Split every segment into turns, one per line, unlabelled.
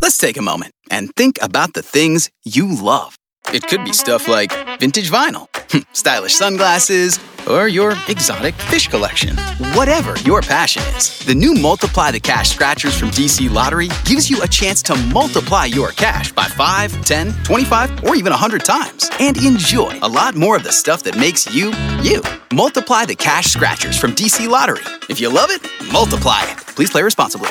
Let's take a moment and think about the things you love. It could be stuff like vintage vinyl, stylish sunglasses, or your exotic fish collection. Whatever your passion is, the new Multiply the Cash scratchers from DC Lottery gives you a chance to multiply your cash by 5, 10, 25, or even 100 times and enjoy a lot more of the stuff that makes you, you. Multiply the Cash scratchers from DC Lottery. If you love it, multiply it. Please play responsibly.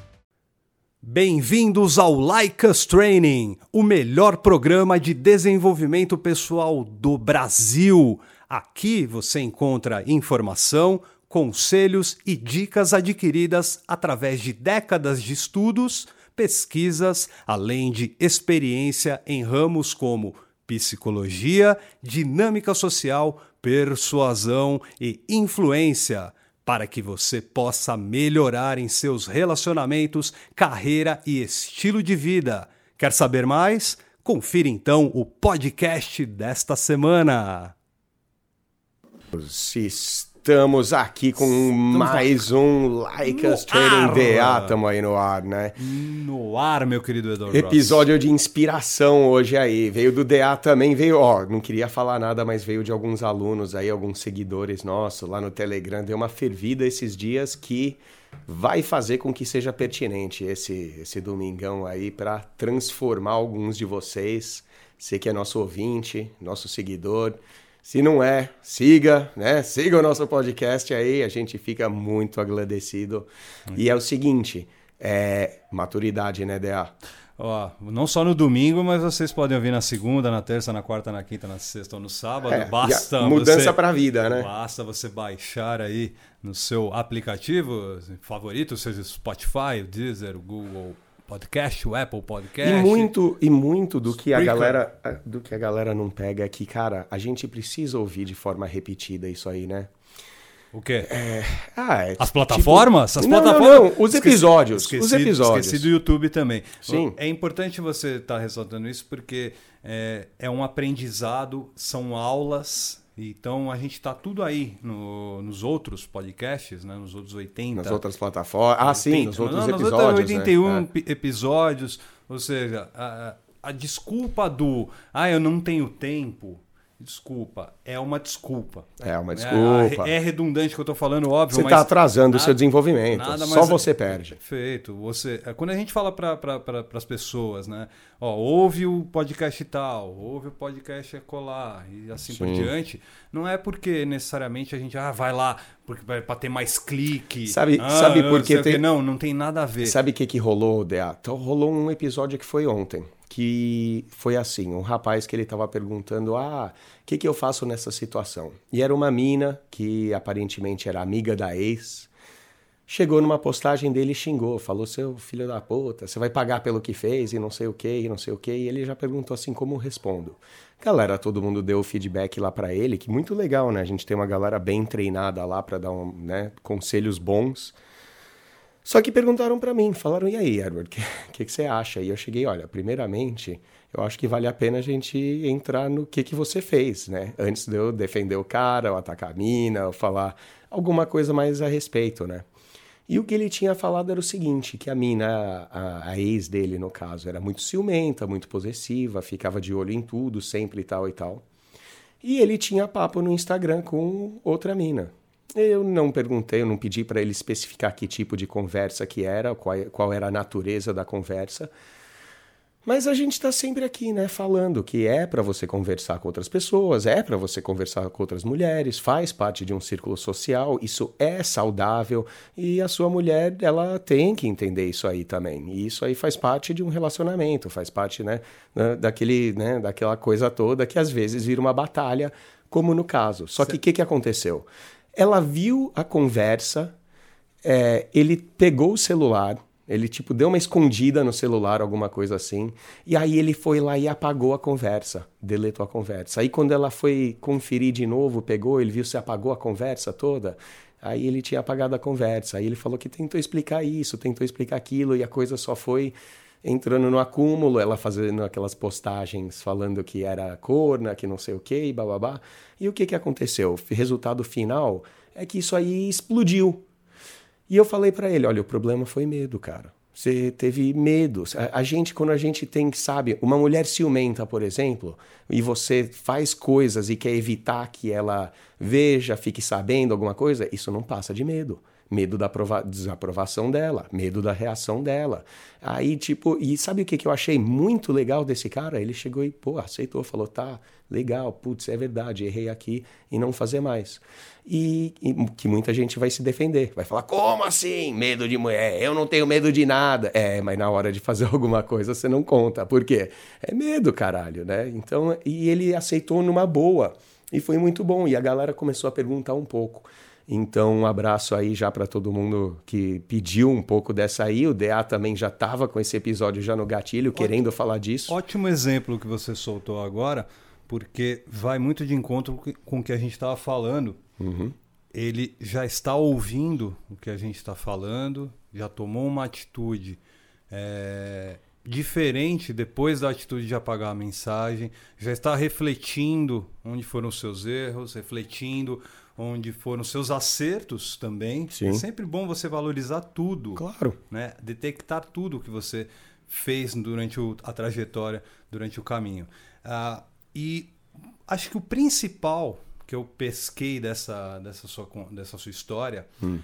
Bem-vindos ao Like Training, o melhor programa de desenvolvimento pessoal do Brasil. Aqui você encontra informação, conselhos e dicas adquiridas através de décadas de estudos, pesquisas, além de experiência em ramos como psicologia, dinâmica social, persuasão e influência para que você possa melhorar em seus relacionamentos, carreira e estilo de vida. Quer saber mais? Confira então o podcast desta semana.
Estamos aqui com Estamos mais um Like Us Training DA, tamo aí no ar, né?
No ar, meu querido Eduardo.
Episódio Ross. de inspiração hoje aí. Veio do DA também, veio, ó, não queria falar nada, mas veio de alguns alunos aí, alguns seguidores nossos lá no Telegram. Deu uma fervida esses dias que vai fazer com que seja pertinente esse, esse domingão aí para transformar alguns de vocês. Você que é nosso ouvinte, nosso seguidor se não é, siga, né? Siga o nosso podcast aí, a gente fica muito agradecido. E é o seguinte, é maturidade, né, DA?
Ó, não só no domingo, mas vocês podem ouvir na segunda, na terça, na quarta, na quinta, na sexta ou no sábado. É, basta
mudança para a vida, né?
Basta você baixar aí no seu aplicativo favorito, seja Spotify, o Deezer, o Google podcast, o Apple Podcast.
E muito, e muito do que a galera do que a galera não pega é que, cara, a gente precisa ouvir de forma repetida isso aí, né?
O quê?
É... Ah, é,
As plataformas?
Tipo...
As
não,
plataformas?
Não, não. Os episódios.
Esqueci,
os episódios.
Esqueci do YouTube também.
Sim.
É importante você estar tá ressaltando isso porque é, é um aprendizado, são aulas então a gente está tudo aí no, nos outros podcasts, né? nos outros 80.
Nas outras plataformas. Ah, 80, sim, nos outros não, episódios.
Nos outros 81 né? episódios. Ou seja, a, a desculpa do ah, eu não tenho tempo Desculpa, é uma desculpa.
É uma desculpa.
É, é redundante que eu estou falando, óbvio.
Você está atrasando o seu desenvolvimento. Só você perde.
Perfeito. Você, é, quando a gente fala para pra, as pessoas, né? Ó, ouve o podcast tal, ouve o podcast colar e assim Sim. por diante, não é porque necessariamente a gente ah, vai lá porque para ter mais clique.
Sabe,
ah,
sabe por que tem...
Não, não tem nada a ver.
Sabe o que, que rolou, Dea? Então, rolou um episódio que foi ontem que foi assim, um rapaz que ele estava perguntando, ah, o que, que eu faço nessa situação? E era uma mina que aparentemente era amiga da ex, chegou numa postagem dele e xingou, falou, seu filho da puta, você vai pagar pelo que fez e não sei o que, e não sei o que, e ele já perguntou assim, como respondo? Galera, todo mundo deu feedback lá para ele, que muito legal, né? A gente tem uma galera bem treinada lá para dar um, né, conselhos bons, só que perguntaram para mim, falaram, e aí, Edward, o que, que, que, você acha? E eu cheguei, olha, primeiramente, eu acho que vale a pena a gente entrar no que, que você fez, né? Antes de eu defender o cara, ou atacar a mina, ou falar alguma coisa mais a respeito, né? E o que ele tinha falado era o seguinte, que a mina, a, a ex dele, no caso, era muito ciumenta, muito possessiva, ficava de olho em tudo, sempre e tal e tal. E ele tinha papo no Instagram com outra mina. Eu não perguntei, eu não pedi para ele especificar que tipo de conversa que era, qual, qual era a natureza da conversa. Mas a gente está sempre aqui, né, falando que é para você conversar com outras pessoas, é para você conversar com outras mulheres, faz parte de um círculo social, isso é saudável e a sua mulher, ela tem que entender isso aí também. E isso aí faz parte de um relacionamento, faz parte, né, daquele, né, daquela coisa toda que às vezes vira uma batalha, como no caso. Só que o que, que aconteceu? Ela viu a conversa, é, ele pegou o celular, ele tipo deu uma escondida no celular, alguma coisa assim, e aí ele foi lá e apagou a conversa, deletou a conversa. Aí quando ela foi conferir de novo, pegou, ele viu se apagou a conversa toda. Aí ele tinha apagado a conversa. Aí ele falou que tentou explicar isso, tentou explicar aquilo e a coisa só foi entrando no acúmulo, ela fazendo aquelas postagens falando que era corna, que não sei o que, e bababá. E o que, que aconteceu? O resultado final é que isso aí explodiu. E eu falei para ele: olha, o problema foi medo, cara. Você teve medo. A, a, gente, quando a gente tem, sabe, uma mulher ciumenta, por exemplo, e você faz coisas e quer evitar que ela veja, fique sabendo alguma coisa, isso não passa de medo medo da desaprovação dela, medo da reação dela. Aí, tipo, e sabe o que, que eu achei muito legal desse cara? Ele chegou e, pô, aceitou, falou, tá, legal, putz, é verdade, errei aqui e não fazer mais. E, e, que muita gente vai se defender, vai falar, como assim? Medo de mulher, eu não tenho medo de nada. É, mas na hora de fazer alguma coisa você não conta. Por quê? É medo, caralho, né? Então, e ele aceitou numa boa. E foi muito bom. E a galera começou a perguntar um pouco. Então, um abraço aí já para todo mundo que pediu um pouco dessa aí. O DA também já estava com esse episódio já no gatilho, Ótimo. querendo falar disso.
Ótimo exemplo que você soltou agora, porque vai muito de encontro com o que a gente estava falando. Uhum. Ele já está ouvindo o que a gente está falando, já tomou uma atitude é, diferente depois da atitude de apagar a mensagem, já está refletindo onde foram os seus erros, refletindo onde foram seus acertos também. Sim. É sempre bom você valorizar tudo.
Claro.
Né? Detectar tudo que você fez durante o, a trajetória, durante o caminho. Uh, e acho que o principal que eu pesquei dessa, dessa, sua, dessa sua história, hum.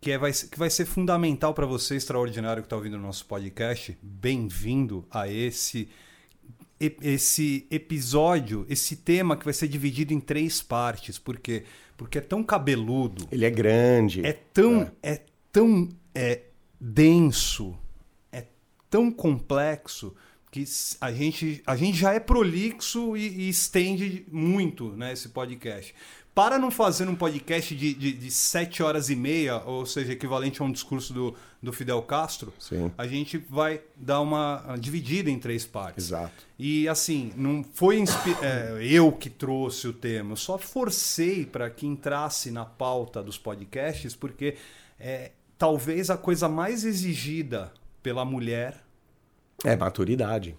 que, é, vai, que vai ser fundamental para você, extraordinário, que está ouvindo o nosso podcast, bem-vindo a esse esse episódio, esse tema que vai ser dividido em três partes, porque porque é tão cabeludo.
Ele é grande.
É tão é, é tão é denso, é tão complexo que a gente, a gente já é prolixo e, e estende muito né, esse podcast. Para não fazer um podcast de, de, de, sete horas e meia, ou seja, equivalente a um discurso do, do Fidel Castro,
Sim.
a gente vai dar uma dividida em três partes.
Exato.
E assim, não foi é, eu que trouxe o tema, eu só forcei para que entrasse na pauta dos podcasts, porque é, talvez a coisa mais exigida pela mulher
é maturidade.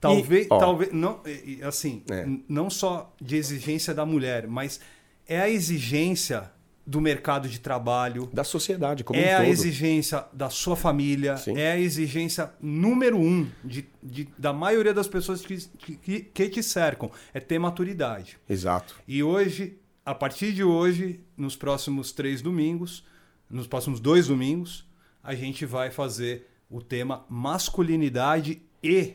Talvez, e, talvez não, assim, é. não só de exigência da mulher, mas é a exigência do mercado de trabalho.
Da sociedade como
é
um todo.
É a exigência da sua família. Sim. É a exigência número um de, de da maioria das pessoas que, que, que te cercam. É ter maturidade.
Exato.
E hoje, a partir de hoje, nos próximos três domingos, nos próximos dois domingos, a gente vai fazer o tema masculinidade e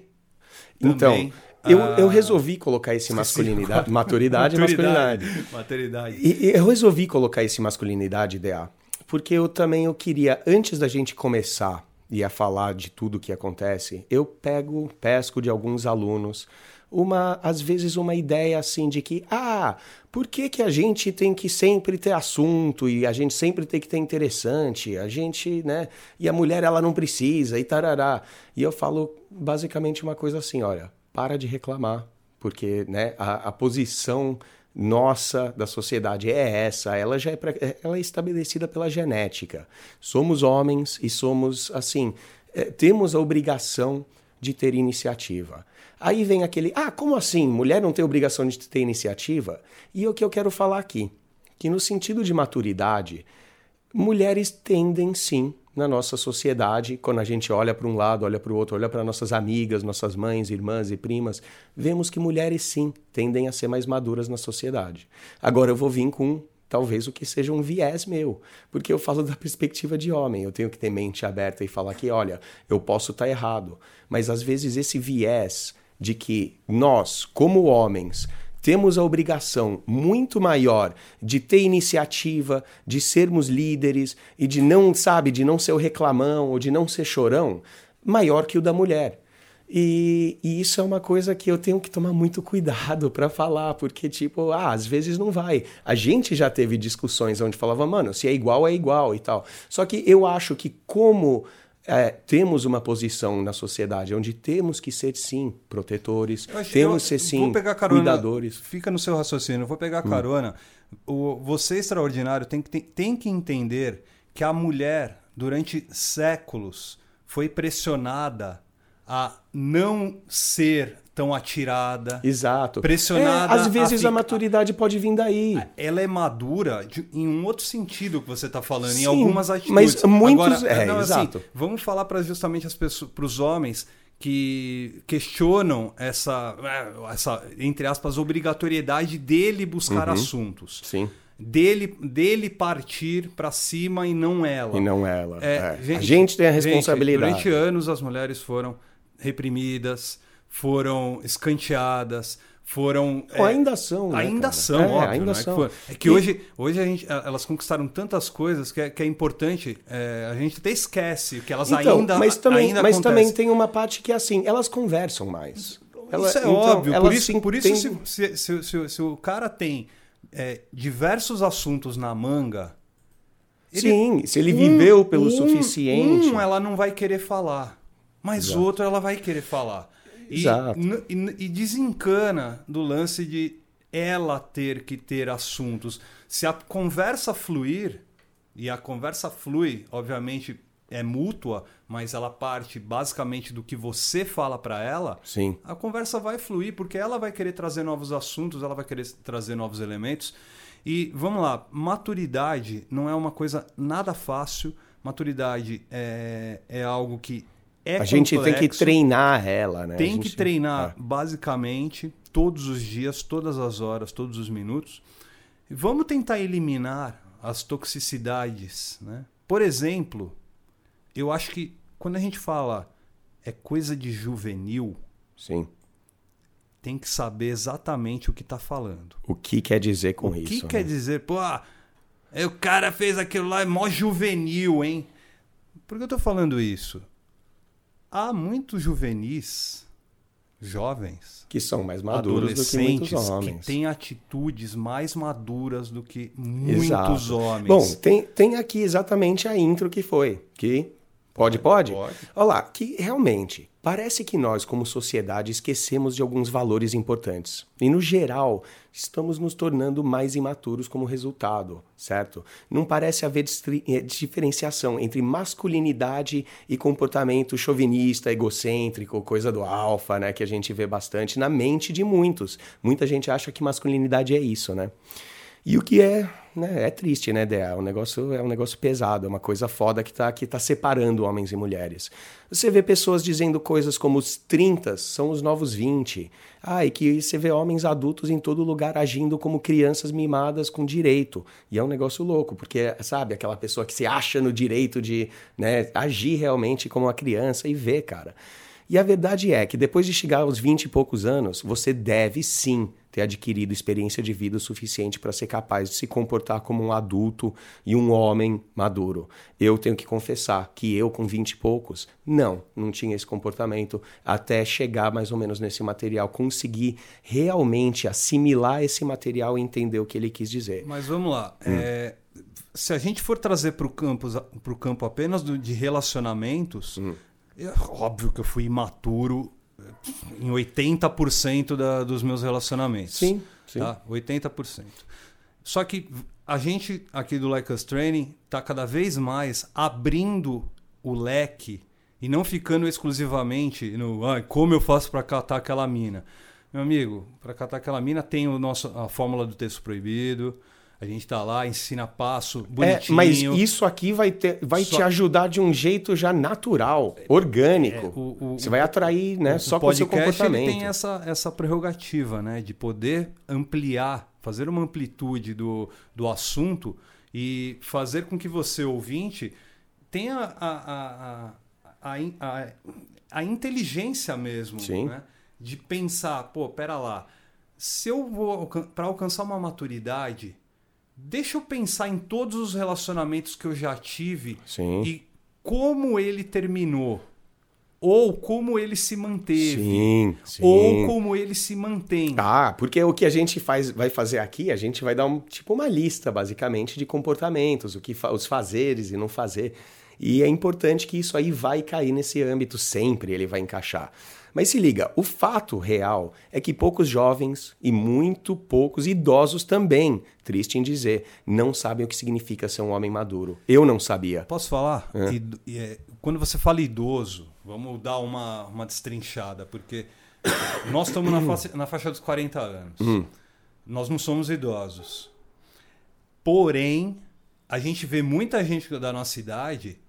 então, também eu, ah. eu resolvi colocar esse masculinidade, maturidade, maturidade masculinidade.
Maturidade.
E, eu resolvi colocar esse masculinidade DA, porque eu também eu queria antes da gente começar e a falar de tudo que acontece, eu pego, pesco de alguns alunos uma às vezes uma ideia assim de que ah, por que, que a gente tem que sempre ter assunto e a gente sempre tem que ter interessante, a gente, né, e a mulher ela não precisa e tarará. E eu falo basicamente uma coisa assim, olha, para de reclamar, porque né, a, a posição nossa da sociedade é essa, ela já é, pra, é, ela é estabelecida pela genética. Somos homens e somos assim, é, temos a obrigação de ter iniciativa. Aí vem aquele, ah, como assim? Mulher não tem obrigação de ter iniciativa? E o que eu quero falar aqui, que no sentido de maturidade, mulheres tendem sim na nossa sociedade, quando a gente olha para um lado, olha para o outro, olha para nossas amigas, nossas mães, irmãs e primas, vemos que mulheres sim tendem a ser mais maduras na sociedade. Agora eu vou vir com talvez o que seja um viés meu, porque eu falo da perspectiva de homem, eu tenho que ter mente aberta e falar que, olha, eu posso estar tá errado, mas às vezes esse viés de que nós, como homens, temos a obrigação muito maior de ter iniciativa, de sermos líderes e de não, sabe, de não ser o reclamão ou de não ser chorão, maior que o da mulher. E, e, isso é uma coisa que eu tenho que tomar muito cuidado para falar, porque, tipo, ah, às vezes não vai. A gente já teve discussões onde falava, mano, se é igual, é igual e tal. Só que eu acho que, como é, temos uma posição na sociedade onde temos que ser, sim, protetores, temos que ser, sim, carona, cuidadores.
Fica no seu raciocínio, vou pegar hum. carona. Hum. O, você, extraordinário, tem que, tem, tem que entender que a mulher, durante séculos, foi pressionada a não ser tão atirada.
Exato.
Pressionada.
É, às vezes a, a, maturidade pode vir daí.
Ela é madura de, em um outro sentido que você está falando, Sim, em algumas atitudes.
Mas muitos. Agora, é, não, assim, exato.
Assim, vamos falar para justamente as pessoas, para os homens que questionam essa, é, essa, entre aspas, obrigatoriedade dele buscar uhum. assuntos.
Sim
dele, dele partir para cima e não ela.
E não ela. É, é. Gente, a gente tem a responsabilidade.
Gente, durante anos as mulheres foram reprimidas, foram escanteadas, foram.
É, ainda são.
Né, ainda
cara?
são,
é,
óbvio,
ainda
né,
são.
É que, e... hoje, hoje a gente, elas conquistaram tantas coisas que é, que é importante. É, a gente até esquece que elas
então,
ainda.
Mas também,
ainda
mas também tem uma parte que é assim, elas conversam mais.
Ela, isso é então, óbvio. Por isso, por isso tem... se, se, se, se, o cara tem é, diversos assuntos na manga.
Ele, Sim, se ele viveu um, pelo um, suficiente.
Um ela não vai querer falar, mas Exato. outro ela vai querer falar. E,
Exato.
E, e desencana do lance de ela ter que ter assuntos. Se a conversa fluir, e a conversa flui, obviamente, é mútua, mas ela parte basicamente do que você fala para ela,
Sim.
a conversa vai fluir, porque ela vai querer trazer novos assuntos, ela vai querer trazer novos elementos. E vamos lá, maturidade não é uma coisa nada fácil. Maturidade é, é algo que é
A
complexo,
gente tem que treinar ela, né?
Tem
gente...
que treinar é. basicamente todos os dias, todas as horas, todos os minutos. Vamos tentar eliminar as toxicidades, né? Por exemplo, eu acho que quando a gente fala é coisa de juvenil,
sim,
tem que saber exatamente o que está falando.
O que quer dizer com
o
isso?
O que né? quer dizer? Pô, ah, o cara fez aquilo lá, é mó juvenil, hein? Por que eu estou falando isso? Há muitos juvenis, jovens,
que são mais maduros do que muitos homens.
Que têm atitudes mais maduras do que muitos Exato. homens.
Bom, tem, tem aqui exatamente a intro que foi, que Pode, pode?
Pode.
Olha lá, que realmente parece que nós, como sociedade, esquecemos de alguns valores importantes. E, no geral, estamos nos tornando mais imaturos como resultado, certo? Não parece haver eh, diferenciação entre masculinidade e comportamento chauvinista, egocêntrico, coisa do alfa, né? Que a gente vê bastante na mente de muitos. Muita gente acha que masculinidade é isso, né? E o que é, né, é triste, né, Dea? É um negócio, é um negócio pesado, é uma coisa foda que está que tá separando homens e mulheres. Você vê pessoas dizendo coisas como os 30 são os novos 20. Ah, e que você vê homens adultos em todo lugar agindo como crianças mimadas com direito. E é um negócio louco, porque, sabe, aquela pessoa que se acha no direito de né, agir realmente como uma criança e vê, cara. E a verdade é que depois de chegar aos 20 e poucos anos, você deve sim ter adquirido experiência de vida o suficiente para ser capaz de se comportar como um adulto e um homem maduro. Eu tenho que confessar que eu, com 20 e poucos, não, não tinha esse comportamento até chegar mais ou menos nesse material, conseguir realmente assimilar esse material e entender o que ele quis dizer.
Mas vamos lá. Hum. É, se a gente for trazer para o campo, campo apenas do, de relacionamentos. Hum é óbvio que eu fui imaturo em 80% da, dos meus relacionamentos.
Sim, sim.
Tá? 80%. Só que a gente aqui do Like Us Training está cada vez mais abrindo o leque e não ficando exclusivamente no ah, como eu faço para catar aquela mina. Meu amigo, para catar aquela mina tem o nosso, a fórmula do texto proibido, a gente está lá, ensina passo, bonitinho.
É, mas isso aqui vai, ter, vai só... te ajudar de um jeito já natural, orgânico. É, o, o, Você vai atrair né, só com o seu comportamento.
tem essa, essa prerrogativa né, de poder ampliar, fazer uma amplitude do, do assunto e fazer com que você, ouvinte, tenha a, a, a, a, a inteligência mesmo né, de pensar, pô, pera lá, se eu vou para alcançar uma maturidade deixa eu pensar em todos os relacionamentos que eu já tive
Sim.
e como ele terminou. ou como ele se manteve,
Sim, sim.
ou como ele se mantém.
Ah, porque o que a gente faz, vai fazer aqui, a gente vai dar um, tipo uma lista, basicamente, de comportamentos, o que fa- os fazeres e não fazer. E é importante que isso aí vai cair nesse âmbito sempre, ele vai encaixar. Mas se liga, o fato real é que poucos jovens e muito poucos idosos também, triste em dizer, não sabem o que significa ser um homem maduro. Eu não sabia.
Posso falar? E, é, quando você fala idoso, vamos dar uma, uma destrinchada, porque nós estamos na faixa, na faixa dos 40 anos. Nós não somos idosos. Porém, a gente vê muita gente da nossa idade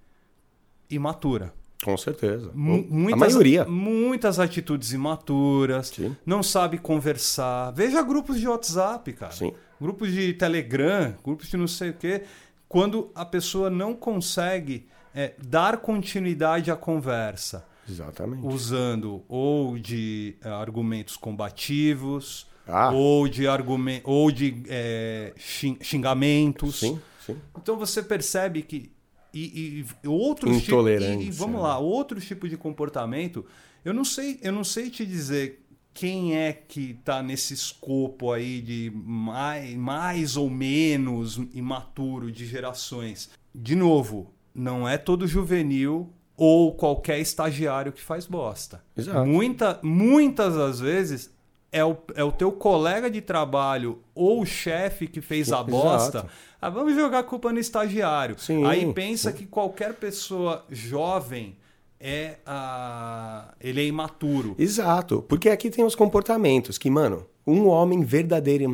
imatura.
Com certeza. A
muitas,
maioria.
Muitas atitudes imaturas,
Sim.
não sabe conversar. Veja grupos de WhatsApp, cara.
Sim.
Grupos de Telegram, grupos de não sei o quê. Quando a pessoa não consegue é, dar continuidade à conversa,
Exatamente.
usando ou de é, argumentos combativos,
Ah.
ou de, argumen ou de é, xin- xingamentos.
Sim, sim.
Então você percebe que e, e outros
Intolerância,
e, e vamos
né?
lá, outro tipo de comportamento, eu não sei, eu não sei te dizer quem é que está nesse escopo aí de mais, mais ou menos imaturo de gerações. De novo, não é todo juvenil ou qualquer estagiário que faz bosta.
Exato.
Muita, muitas das vezes é o, é o teu colega de trabalho ou o chefe que fez a
Exato.
bosta. Ah, vamos jogar a culpa no estagiário.
Sim,
Aí pensa que qualquer pessoa jovem é ah, ele é imaturo.
Exato, porque aqui tem os comportamentos que, mano, um homem verdadeira-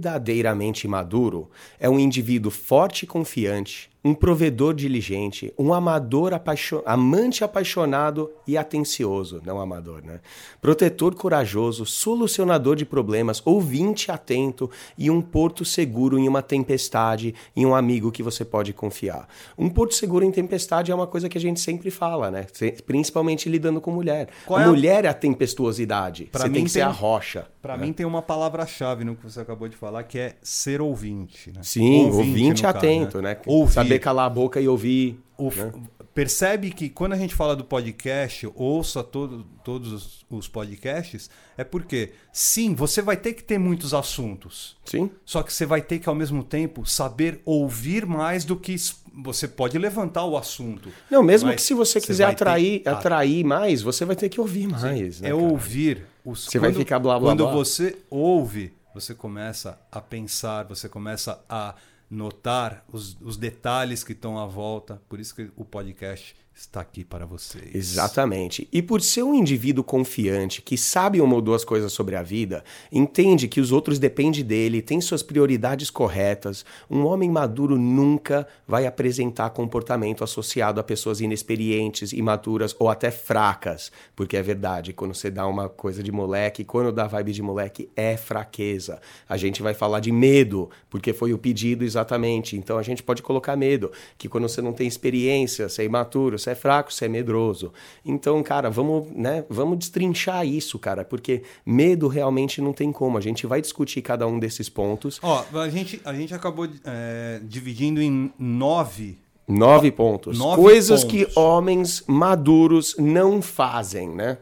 verdadeiramente maduro é um indivíduo forte e confiante, um provedor diligente, um amador apaixo- amante apaixonado e atencioso, não amador, né? Protetor corajoso, solucionador de problemas, ouvinte atento e um porto seguro em uma tempestade e um amigo que você pode confiar. Um porto seguro em tempestade é uma coisa que a gente sempre fala, né? Principalmente lidando com mulher.
Qual
a
é a-
mulher é a tempestuosidade.
Pra
você tem que ser
tem-
a rocha.
Pra
né?
mim tem uma palavra-chave no que você acabou de falar, que é ser ouvinte. Né?
Sim, ouvinte,
no caso,
atento, né?
Ouvir.
Saber calar a boca e ouvir.
O-
né?
Percebe que quando a gente fala do podcast, ouça todo, todos os- os podcasts, é porque, sim, você vai ter que ter muitos assuntos.
Sim,
Só que você vai ter que, ao mesmo tempo, saber ouvir mais do que. Você pode levantar o assunto.
Não, mesmo que se você quiser
vai ter-
atrair,
Ah,
atrair mais, você vai ter que ouvir mais. né,
é
cara?
ouvir. Os,
Você vai ficar blá, blá,
Quando
blá.
você ouve, você começa a pensar, você começa a notar os, os detalhes que estão à volta. Por isso que o podcast está aqui para vocês.
Exatamente. E por ser um indivíduo confiante, que sabe uma ou duas coisas sobre a vida, entende que os outros dependem dele, tem suas prioridades corretas, um homem maduro nunca vai apresentar comportamento associado a pessoas inexperientes, imaturas ou até fracas. Porque é verdade, quando você dá uma coisa de moleque, quando dá vibe de moleque, é fraqueza. A gente vai falar de medo, porque foi o pedido exatamente. Então a gente pode colocar medo, que quando você não tem experiência, você é imaturo, você é fraco, você é medroso. Então, cara, vamos, né, vamos destrinchar isso, cara, porque medo realmente não tem como. A gente vai discutir cada um desses pontos.
Ó, a gente, a gente acabou é, dividindo em nove.
Nove pontos.
Nove
Coisas
pontos.
que homens maduros não fazem, né?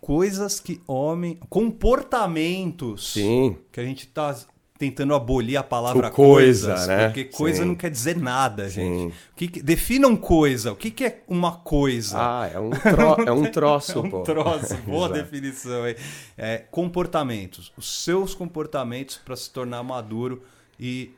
Coisas que homem. Comportamentos.
Sim.
Que a gente tá tentando abolir a palavra
O coisa,
coisas,
né?
Porque coisa
Sim.
não quer dizer nada,
Sim.
gente. O que que- definam coisa. O que, que é uma coisa?
Ah, é um, tro- é um troço,
É um
pô.
troço, boa definição aí. É, comportamentos, os seus comportamentos para se tornar maduro e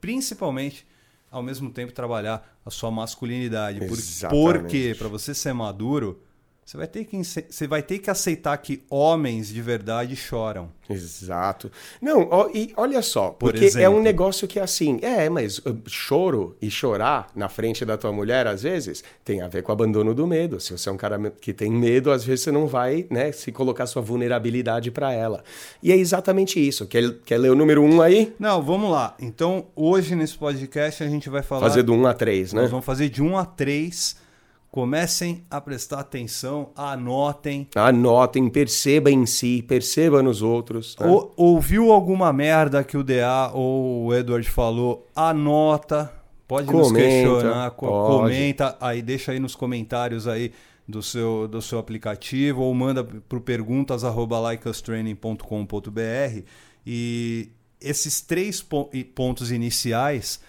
principalmente ao mesmo tempo trabalhar a sua masculinidade. Por-
Exatamente.
porque para você ser maduro, você vai ter que você vai ter que aceitar que homens de verdade choram.
Exato. Não, ó, e olha só,
Por
porque é
exemplo.
um negócio que é assim, é, mas choro e chorar na frente da tua mulher, às vezes, tem a ver com o abandono do medo. Se você é um cara que tem medo, às vezes você não vai, né, se colocar sua vulnerabilidade pra ela. E é exatamente isso. Quer, quer ler o número um aí?
Não, vamos lá. Então, hoje nesse podcast a gente vai falar
Fazer do um a três, né?
Nós vamos fazer de 1 a 3. Comecem a prestar atenção, anotem.
Anotem, perceba em si, perceba nos outros. né?
Ou- ouviu alguma merda que o DA ou o Edward falou? Anota. Pode nos
Comenta,
questionar, co-
pode.
comenta, aí deixa aí nos comentários aí do seu, do seu aplicativo ou manda para perguntas@likeustraining.com.br e esses três pontos iniciais,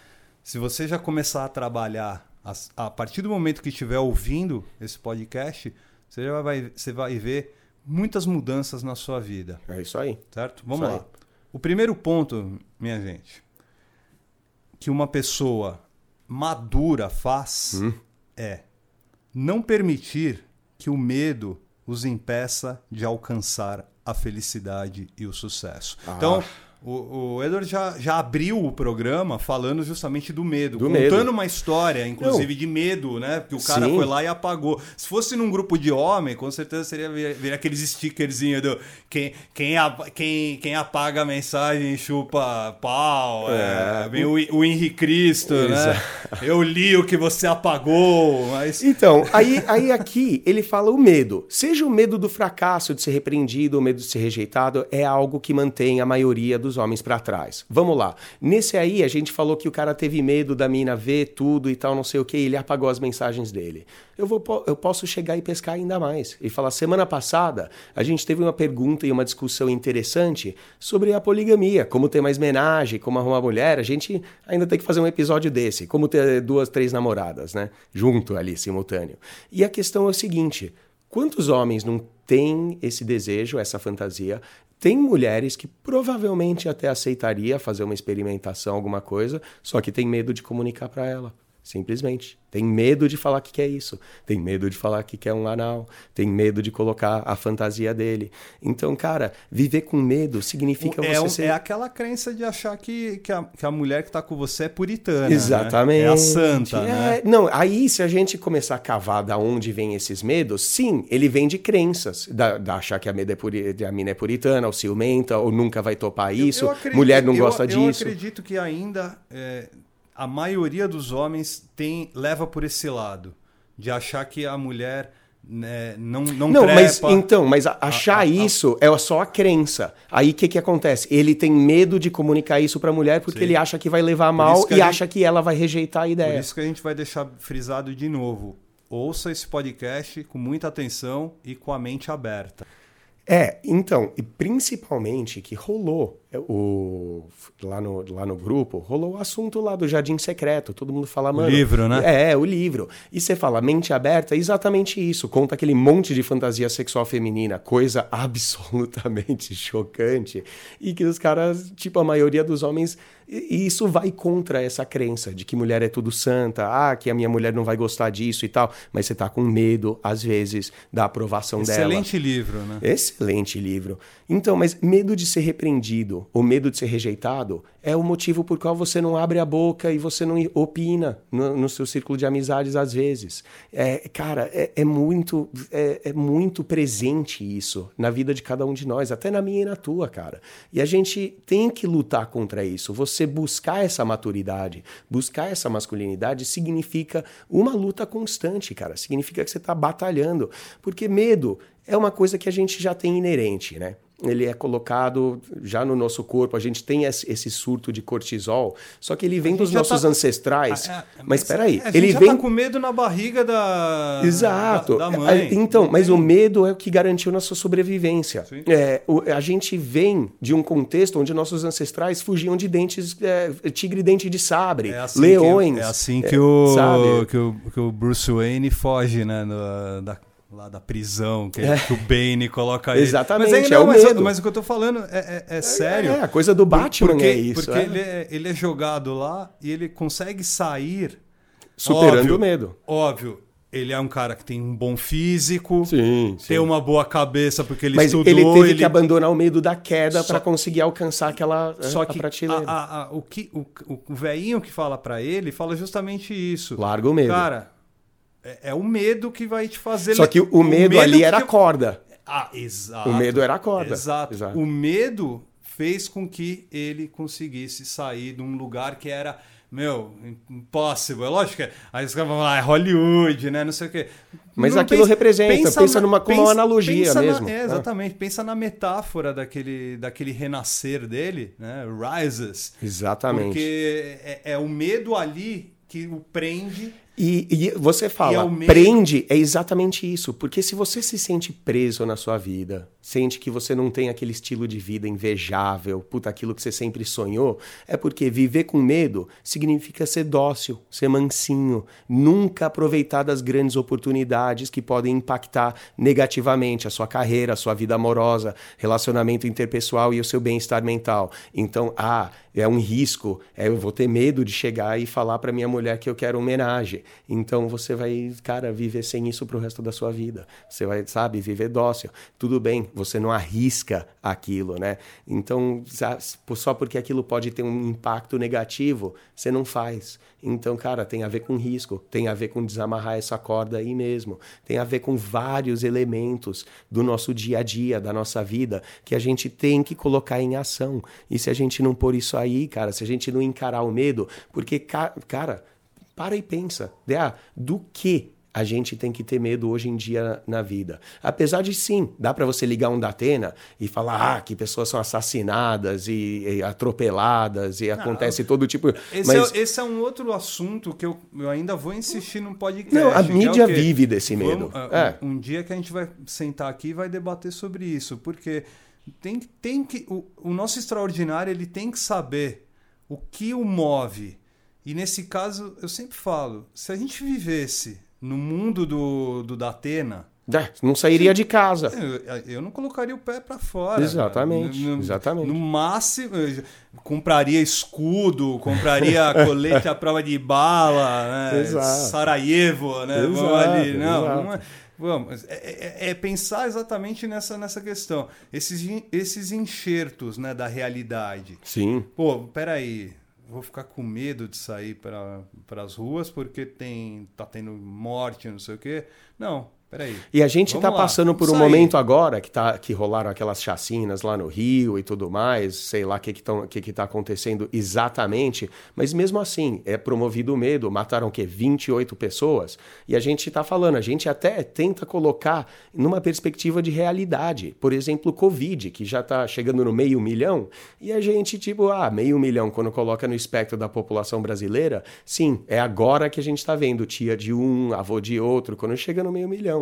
se você já começar a trabalhar a, partir do momento que estiver ouvindo esse podcast, você já vai, você vai ver muitas mudanças na sua vida.
É isso aí.
Certo? Vamos isso lá. Aí. O primeiro ponto, minha gente, que uma pessoa madura faz hum. é não permitir que o medo os impeça de alcançar a felicidade e o sucesso. Ah. Então, o, o Edward já, já abriu o programa falando justamente do medo, do contando medo. uma história, inclusive, Não. de medo, né? Que o cara Sim. foi lá e apagou. Se fosse num grupo de homem, com certeza seria ver, ver aqueles stickerzinhos do quem, quem, quem, quem apaga a mensagem chupa pau, é, é, o, o Henrique Cristo, né? Eu li o que você apagou, mas...
Então, aí, aí aqui ele fala o medo. Seja o medo do fracasso, de ser repreendido, o medo de ser rejeitado, é algo que mantém a maioria dos dos homens para trás. Vamos lá. Nesse aí, a gente falou que o cara teve medo da mina ver tudo e tal, não sei o que, e ele apagou as mensagens dele. Eu, vou, eu posso chegar e pescar ainda mais. E falar, semana passada, a gente teve uma pergunta e uma discussão interessante sobre a poligamia, como ter mais menagem, como arrumar mulher. A gente ainda tem que fazer um episódio desse, como ter duas, três namoradas, né? Junto ali, simultâneo. E a questão é o seguinte: quantos homens não têm esse desejo, essa fantasia, tem mulheres que provavelmente até aceitaria fazer uma experimentação, alguma coisa, só que tem medo de comunicar para ela. Simplesmente. Tem medo de falar que quer isso. Tem medo de falar que quer um anal. Tem medo de colocar a fantasia dele. Então, cara, viver com medo significa
é
você
um,
ser...
É aquela crença de achar que, que, a, que a mulher que está com você é puritana.
Exatamente. Né? É
a santa, é...
né? Não, aí se a gente começar a cavar da onde vem esses medos, sim, ele vem de crenças. Da, da achar que a, é puri, a mina é puritana, ou ciumenta, ou nunca vai topar isso. Eu, eu acredito, mulher não gosta
eu,
disso.
Eu acredito que ainda... É a maioria dos homens tem leva por esse lado de achar que a mulher né, não não, não
mas então mas achar a, a, isso é só a crença. Aí o que que acontece? Ele tem medo de comunicar isso para a mulher porque sim. ele acha que vai levar mal e gente, acha que ela vai rejeitar a ideia.
por isso que a gente vai deixar frisado de novo. Ouça esse podcast com muita atenção e com a mente aberta.
É, então, e principalmente que rolou o, lá, no, lá no grupo, rolou o assunto lá do Jardim Secreto. Todo mundo fala, mano.
O livro, né?
É, o livro. E você fala, mente aberta, é exatamente isso. Conta aquele monte de fantasia sexual feminina, coisa absolutamente chocante. E que os caras, tipo, a maioria dos homens e isso vai contra essa crença de que mulher é tudo santa, ah, que a minha mulher não vai gostar disso e tal. Mas você tá com medo, às vezes, da aprovação
Excelente
dela.
Excelente livro, né?
Excelente livro. Então, mas medo de ser repreendido ou medo de ser rejeitado é o motivo por qual você não abre a boca e você não opina no, no seu círculo de amizades às vezes. É, cara, é, é muito é, é, muito presente isso na vida de cada um de nós, até na minha e na tua, cara. E a gente tem que lutar contra isso. Você buscar essa maturidade, buscar essa masculinidade significa uma luta constante, cara. Significa que você está batalhando, porque medo é uma coisa que a gente já tem inerente, né? Ele é colocado já no nosso corpo. A gente tem esse surto de cortisol, só que ele vem dos nossos tá... ancestrais. Ah, é, mas espera aí,
é,
ele
já
vem
tá com medo na barriga da
exato.
Da, da mãe.
Então, mas o medo é o que garantiu nossa sobrevivência. É, o, a gente vem de um contexto onde nossos ancestrais fugiam de dentes, é, tigre dente de sabre, é assim leões.
Que, é assim que, o, que, o, que o Bruce Wayne foge, né, no, da lá da prisão, que, é. que o Bane coloca ele.
Exatamente,
mas,
é não,
o mas, medo. mas o que eu tô falando é, é, é sério.
É, a coisa do Batman
porque,
é isso.
Porque ele, é, ele é jogado lá e ele consegue sair...
Superando
óbvio,
o medo.
Óbvio, ele é um cara que tem um bom físico,
sim, sim.
tem uma boa cabeça porque ele
Mas
estudou.
ele teve
ele...
que abandonar o medo da queda para conseguir alcançar aquela
Só
a,
que
a prateleira.
A, a, o, que, o, o velhinho que fala para ele fala justamente isso.
Larga o medo.
Cara, é, é, o medo que vai te fazer.
Só que o, o medo, medo, ali era a corda.
Ah, exato.
O medo era a corda.
Exato. exato. O medo fez com que ele conseguisse sair de um lugar que era meu, impossível. É lógico que aí os caras vão lá, é Hollywood, né? Não sei o quê.
Mas não, aquilo pensa, representa, pensa, pensa numa como uma analogia
pensa
mesmo.
Na, é, exatamente. Pensa na metáfora daquele, daquele renascer dele, né? Rises.
Exatamente.
Porque é, é o medo ali que o prende
E, e você fala,
E o medo-
prende, é exatamente isso. Porque se você se sente preso na sua vida, sente que você não tem aquele estilo de vida invejável, puta, aquilo que você sempre sonhou, é porque viver com medo significa ser dócil, ser mansinho, nunca aproveitar das grandes oportunidades que podem impactar negativamente a sua carreira, a sua vida amorosa, relacionamento interpessoal e o seu bem-estar mental. Então, ah, é um risco, é, eu vou ter medo de chegar e falar para minha mulher que eu quero homenagem. Então você vai, cara, viver sem isso pro resto da sua vida. Você vai, sabe, viver dócil. Tudo bem, você não arrisca aquilo, né? Então, só porque aquilo pode ter um impacto negativo, você não faz. Então, cara, tem a ver com risco, tem a ver com desamarrar essa corda aí mesmo, tem a ver com vários elementos do nosso dia a dia, da nossa vida, que a gente tem que colocar em ação. E se a gente não pôr isso aí, cara, se a gente não encarar o medo, porque, ca- cara, para e pensa, ah, do que a gente tem que ter medo hoje em dia na vida. Apesar de sim, dá para você ligar um Datena e falar ah, que pessoas são assassinadas e, e atropeladas e acontece todo tipo.
Esse,
mas
é, esse é um outro assunto que eu, eu ainda vou insistir no podcast.
Não, a
é
mídia
quê?
vive desse medo.
Vamos-
É.
um, um dia que a gente vai sentar aqui e vai debater sobre isso, porque tem, tem que o, o nosso extraordinário ele tem que saber o que o move. E nesse caso, eu sempre falo, se a gente vivesse no mundo do, do Datena,
É, não sairia de casa.
eu, eu não colocaria o pé para fora.
Exatamente,
cara. No-
exatamente.
No máximo, compraria escudo, compraria colete à prova de bala, né? Sarajevo, né? Vamos
Exato,
ali. Não,
exato.
não é- Vamos, é, é- é pensar exatamente nessa, nessa questão. Esses, esses enxertos né, da realidade.
Sim.
Pô, peraí, vou ficar com medo de sair para as ruas porque tem tá tendo morte, não sei o quê. Não, peraí.
E a gente tá
lá,
passando por um
sair.
momento agora que, tá, que rolaram aquelas chacinas lá no Rio e tudo mais, sei lá o que, que, tão- que, que tá acontecendo exatamente, mas mesmo assim, é promovido o medo, mataram o quê? 28 pessoas, e a gente tá falando, a gente até tenta colocar numa perspectiva de realidade. Por exemplo, o Covid, que já tá chegando no meio milhão, e a gente, tipo, ah, meio milhão, quando coloca no espectro da população brasileira, sim, é agora que a gente tá vendo tia de um, avô de outro, quando chega no meio milhão.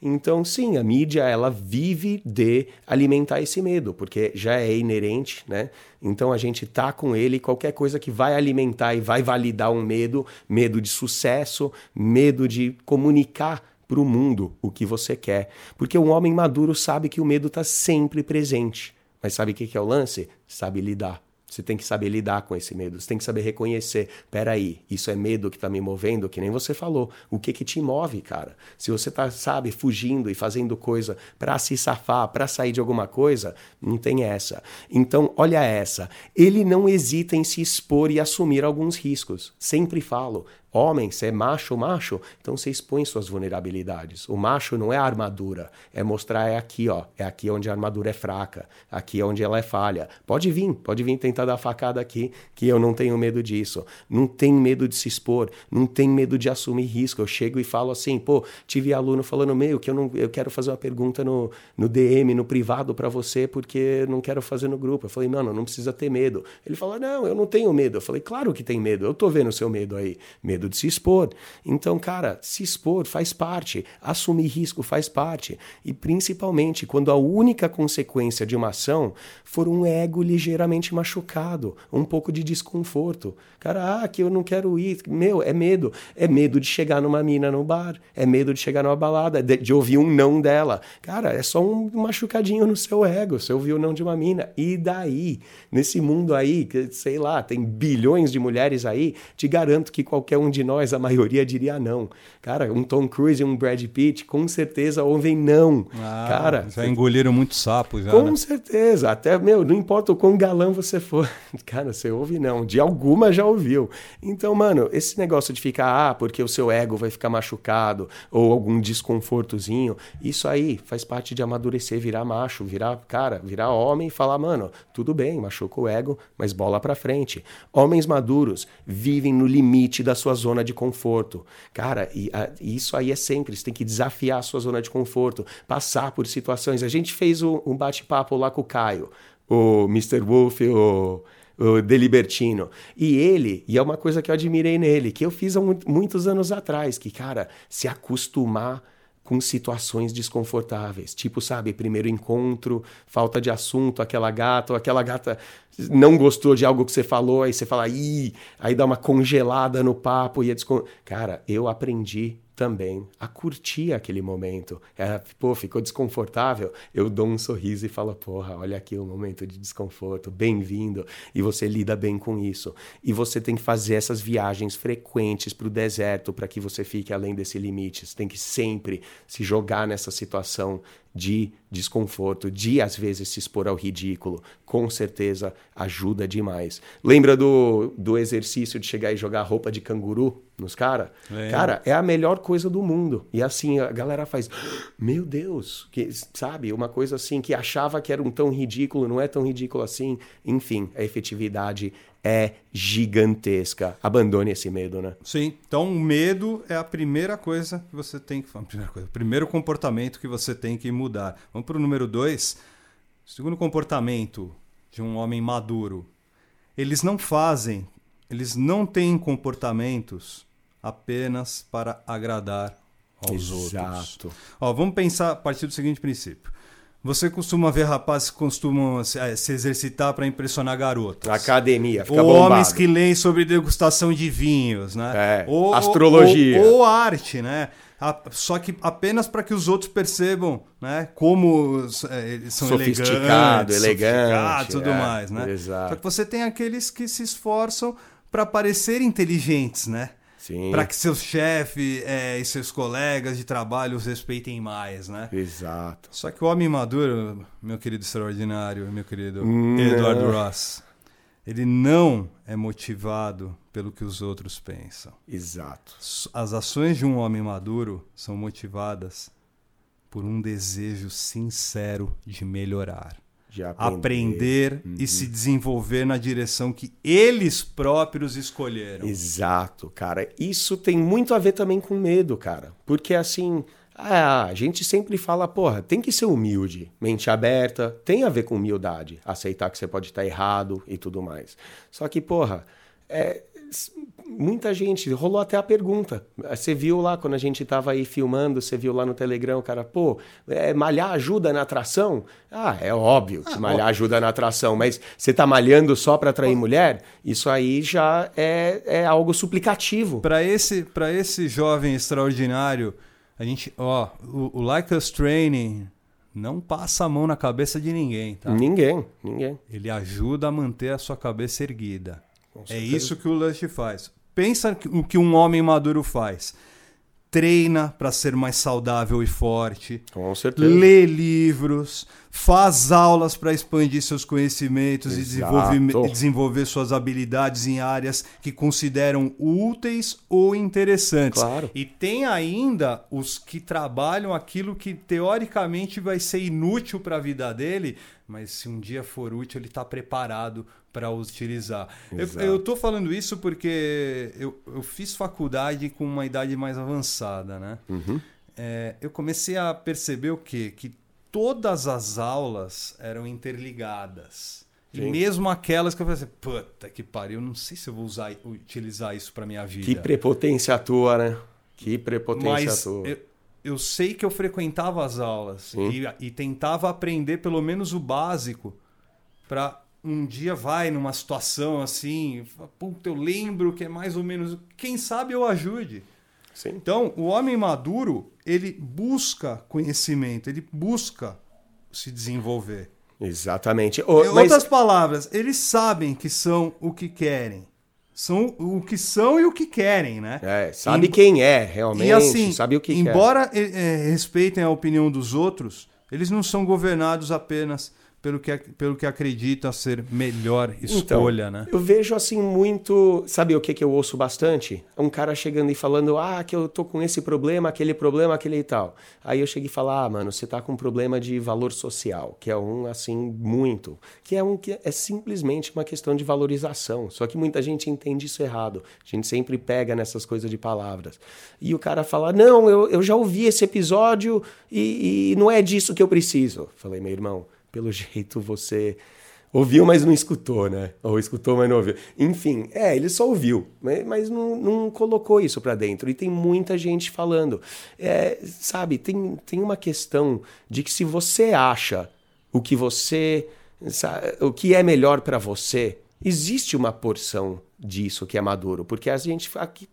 Então, sim, a mídia ela vive de alimentar esse medo, porque já é inerente, né? Então a gente tá com ele, qualquer coisa que vai alimentar e vai validar um medo, medo de sucesso, medo de comunicar para o mundo o que você quer. Porque um homem maduro sabe que o medo está sempre presente. Mas sabe o que que é o lance? Sabe lidar. Você tem que saber lidar com esse medo. Você tem que saber reconhecer. Peraí, isso é medo que tá me movendo, que nem você falou. O que que te move, cara? Se você tá, sabe, fugindo e fazendo coisa para se safar, para sair de alguma coisa, não tem essa. Então, olha essa. Ele não hesita em se expor e assumir alguns riscos. Sempre falo. Homem, você é macho, macho, então você expõe suas vulnerabilidades. O macho não é a armadura, é mostrar é aqui, ó, é aqui onde a armadura é fraca, aqui é onde ela é falha. Pode vir, pode vir tentar dar facada aqui, que eu não tenho medo disso. Não tem medo de se expor, não tem medo de assumir risco. Eu chego e falo assim, pô, tive aluno falando meio que eu não, eu quero fazer uma pergunta no, no DM, no privado para você, porque não quero fazer no grupo. Eu falei, mano, não precisa ter medo. Ele falou, não, eu não tenho medo. Eu falei, claro que tem medo. Eu tô vendo o seu medo aí, medo de se expor. Então, cara, se expor faz parte, assumir risco faz parte. E principalmente quando a única consequência de uma ação for um ego ligeiramente machucado, um pouco de desconforto. Cara, ah, que eu não quero ir. Meu, é medo. É medo de chegar numa mina no bar, é medo de chegar numa balada, de, de ouvir um não dela. Cara, é só um machucadinho no seu ego, você ouviu o não de uma mina. E daí? Nesse mundo aí, que, sei lá, tem bilhões de mulheres aí, te garanto que qualquer um de nós, a maioria diria não. Cara, um Tom Cruise e um Brad Pitt, com certeza ouvem não.
Ah,
Cara,
já engoliram muito sapo já.
com
né?
certeza. Até, meu, não importa o quão galã você for. Cara, você ouve não. De alguma já ouviu. Então, mano, esse negócio de ficar, ah, porque o seu ego vai ficar machucado ou algum desconfortozinho, isso aí faz parte de amadurecer, virar macho, virar, cara, virar homem e falar, mano, tudo bem, machuca o ego, mas bola pra frente. Homens maduros vivem no limite da sua zona de conforto. Cara, e, a- e isso aí é sempre, você tem que desafiar a sua zona de conforto, passar por situações. A gente fez um, um bate-papo lá com o Caio, o Mr. Wolf, o, o Delibertino. E ele, e é uma coisa que eu admirei nele, que eu fiz há muitos anos atrás, que, cara, se acostumar com situações desconfortáveis. Tipo, sabe, primeiro encontro, falta de assunto, aquela gata, ou aquela gata não gostou de algo que você falou, aí você fala, ih, aí dá uma congelada no papo e é descon... Cara, eu aprendi também a curtir aquele momento. É, pô, ficou desconfortável, eu dou um sorriso e falo, porra, olha aqui o um momento de desconforto, bem-vindo. E você lida bem com isso. E você tem que fazer essas viagens frequentes para o deserto para que você fique além desse limite. Você tem que sempre se jogar nessa situação de desconforto, de às vezes se expor ao ridículo, com certeza ajuda demais. Lembra do, do exercício de chegar e jogar roupa de canguru nos caras? Cara, é a melhor coisa do mundo. E assim, a galera faz, meu Deus, que, sabe? Uma coisa assim que achava que era um tão ridículo, não é tão ridículo assim. Enfim, a efetividade é gigantesca. Abandone esse medo, né?
Sim. Então, o medo é a primeira coisa que você tem que. Primeira coisa, o primeiro comportamento que você tem que mudar. Vamos para o número dois. O segundo comportamento de um homem maduro. Eles não fazem, eles não têm comportamentos apenas para agradar aos
Exato.
outros. Ó, vamos pensar a partir do seguinte princípio. Você costuma ver rapazes que costumam se, eh, se exercitar para impressionar garotas.
Academia, fica
ou
bombado.
homens que leem sobre degustação de vinhos, né?
É,
ou,
astrologia.
Ou, ou arte, né? Só que apenas para que os outros percebam, né? Como é, eles são
Sofisticado,
elegantes,
elegante,
tudo
é,
mais, né?
exato.
Só que você tem aqueles que se esforçam para parecer inteligentes, né? Para que seus chefes é, e seus colegas de trabalho os respeitem mais, né?
Exato.
Só que o homem maduro, meu querido extraordinário, meu querido
Não.
Edward Ross, ele não é motivado pelo que os outros pensam.
Exato.
As ações de um homem maduro são motivadas por um desejo sincero de melhorar,
De
aprender e se desenvolver na direção que eles próprios escolheram.
Exato, cara. Isso tem muito a ver também com medo, cara. Porque assim, ah, a gente sempre fala, porra, tem que ser humilde, mente aberta, tem a ver com humildade, aceitar que você pode estar errado e tudo mais. Só que, porra, é, muita gente, rolou até a pergunta. Você viu lá quando a gente estava aí filmando, você viu lá no Telegram, o cara, pô, é, malhar ajuda na atração? Ah, é óbvio que malhar ajuda na atração, mas você tá malhando só para atrair mulher? Isso aí já é, é algo suplicativo.
Para esse, para esse jovem extraordinário, a gente, ó, o, o Like Us Training não passa a mão na cabeça de ninguém, tá?
Ninguém, ninguém.
Ele ajuda a manter a sua cabeça erguida. É isso que o Lush faz. Pensa o que um homem maduro faz. Treina para ser mais saudável e forte.
Com certeza.
Lê livros, faz aulas para expandir seus conhecimentos e desenvolver, desenvolver suas habilidades em áreas que consideram úteis ou interessantes.
Claro.
E tem ainda os que trabalham aquilo que teoricamente vai ser inútil para a vida dele, mas se um dia for útil, ele está preparado para utilizar. Eu,
Exato.
eu tô falando isso porque eu, eu fiz faculdade com uma idade mais avançada, né?
Uhum.
É, eu comecei a perceber o quê? Que todas as aulas eram interligadas. E
Sim.
mesmo aquelas que eu falei assim, puta que pariu, não sei se eu vou usar, utilizar isso para minha vida.
Que prepotência tua, né? Que prepotência
Mas
tua.
eu, eu sei que eu frequentava as aulas e, e tentava aprender pelo menos o básico para um dia vai numa situação assim, puta, eu lembro que é mais ou menos, quem sabe eu ajude.
Sim.
Então, o homem maduro, ele busca conhecimento, ele busca se desenvolver.
Exatamente.
Em
mas
outras palavras, eles sabem que são o que querem. São o que são e o que querem, né?
é, sabe
Em-
quem é realmente,
e assim,
sabe o que quer.
embora eh, eh, respeitem a opinião dos outros, eles não são governados apenas pelo que, pelo que acreditam ser melhor escolha, né?
Eu vejo assim muito. Sabe o que, que eu ouço bastante? Um cara chegando e falando: Ah, que eu tô com esse problema, aquele problema, aquele e tal. Aí eu chego e falo: Ah, mano, você tá com um problema de valor social, que é um assim, muito. Que é um que é simplesmente uma questão de valorização. Só que muita gente entende isso errado. A gente sempre pega nessas coisas de palavras. E o cara fala: Não, eu, eu já ouvi esse episódio e, e não é disso que eu preciso. Falei, meu irmão, pelo jeito você Ouviu, mas não escutou, né? Ou escutou, mas não ouviu. Enfim, é, ele só ouviu, mas não, não colocou isso para dentro. E tem muita gente falando. É, sabe, tem, tem uma questão de que se você acha o que você. Sabe, o que é melhor para você, existe uma porção disso que é maduro, porque a gente